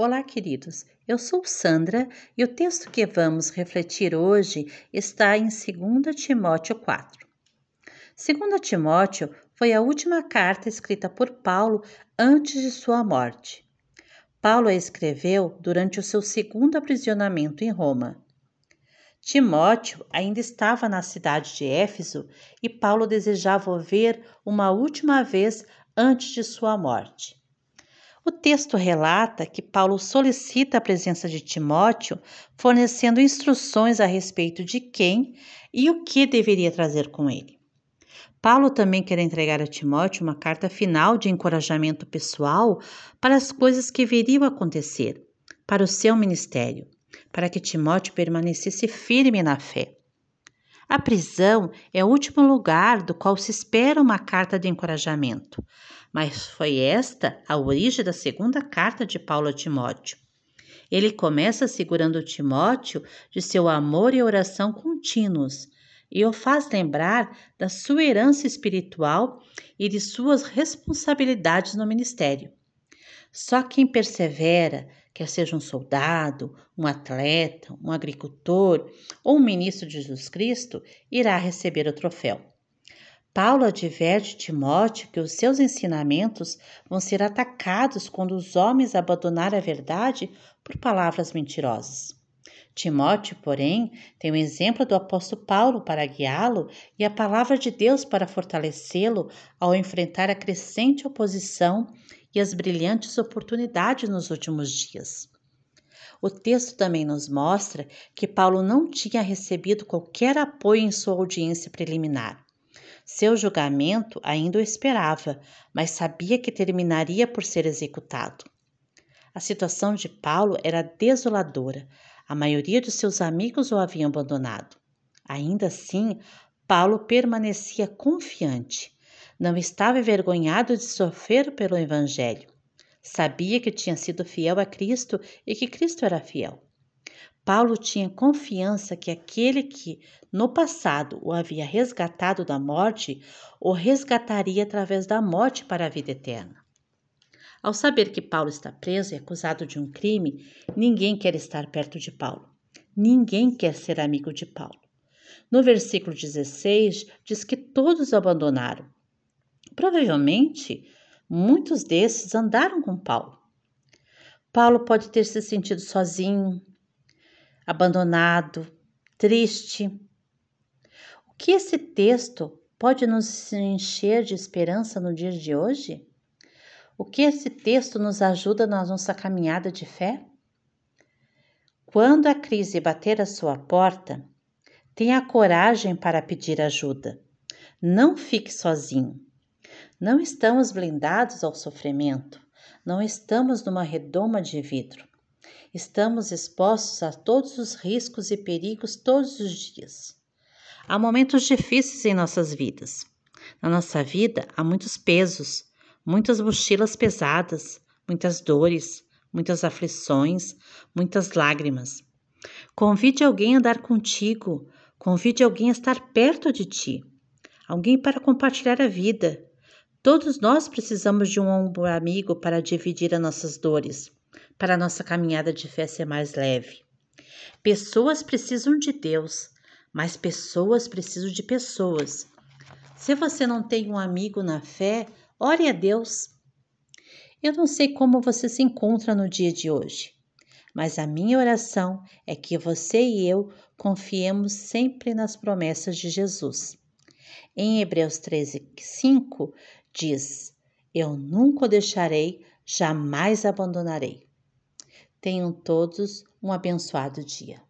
Olá, queridos. Eu sou Sandra e o texto que vamos refletir hoje está em 2 Timóteo 4. 2 Timóteo foi a última carta escrita por Paulo antes de sua morte. Paulo a escreveu durante o seu segundo aprisionamento em Roma. Timóteo ainda estava na cidade de Éfeso e Paulo desejava o ver uma última vez antes de sua morte. O texto relata que Paulo solicita a presença de Timóteo, fornecendo instruções a respeito de quem e o que deveria trazer com ele. Paulo também quer entregar a Timóteo uma carta final de encorajamento pessoal para as coisas que viriam acontecer, para o seu ministério, para que Timóteo permanecesse firme na fé. A prisão é o último lugar do qual se espera uma carta de encorajamento, mas foi esta a origem da segunda carta de Paulo a Timóteo. Ele começa segurando Timóteo de seu amor e oração contínuos e o faz lembrar da sua herança espiritual e de suas responsabilidades no ministério. Só quem persevera, quer seja um soldado, um atleta, um agricultor ou um ministro de Jesus Cristo, irá receber o troféu. Paulo adverte Timóteo que os seus ensinamentos vão ser atacados quando os homens abandonarem a verdade por palavras mentirosas. Timóteo, porém, tem o exemplo do apóstolo Paulo para guiá-lo e a palavra de Deus para fortalecê-lo ao enfrentar a crescente oposição e as brilhantes oportunidades nos últimos dias. O texto também nos mostra que Paulo não tinha recebido qualquer apoio em sua audiência preliminar. Seu julgamento ainda o esperava, mas sabia que terminaria por ser executado. A situação de Paulo era desoladora. A maioria dos seus amigos o haviam abandonado. Ainda assim, Paulo permanecia confiante. Não estava envergonhado de sofrer pelo Evangelho. Sabia que tinha sido fiel a Cristo e que Cristo era fiel. Paulo tinha confiança que aquele que no passado o havia resgatado da morte o resgataria através da morte para a vida eterna. Ao saber que Paulo está preso e acusado de um crime, ninguém quer estar perto de Paulo. Ninguém quer ser amigo de Paulo. No versículo 16, diz que todos o abandonaram. Provavelmente, muitos desses andaram com Paulo. Paulo pode ter se sentido sozinho, abandonado, triste. O que esse texto pode nos encher de esperança no dia de hoje? O que esse texto nos ajuda na nossa caminhada de fé? Quando a crise bater à sua porta, tenha coragem para pedir ajuda. Não fique sozinho. Não estamos blindados ao sofrimento, não estamos numa redoma de vidro. Estamos expostos a todos os riscos e perigos todos os dias. Há momentos difíceis em nossas vidas. Na nossa vida há muitos pesos, muitas mochilas pesadas, muitas dores, muitas aflições, muitas lágrimas. Convide alguém a andar contigo, convide alguém a estar perto de ti, alguém para compartilhar a vida. Todos nós precisamos de um ombro amigo para dividir as nossas dores para a nossa caminhada de fé ser mais leve. Pessoas precisam de Deus, mas pessoas precisam de pessoas. Se você não tem um amigo na fé, ore a Deus. Eu não sei como você se encontra no dia de hoje, mas a minha oração é que você e eu confiemos sempre nas promessas de Jesus. Em Hebreus 13, 5 diz: Eu nunca o deixarei, jamais abandonarei. Tenham todos um abençoado dia.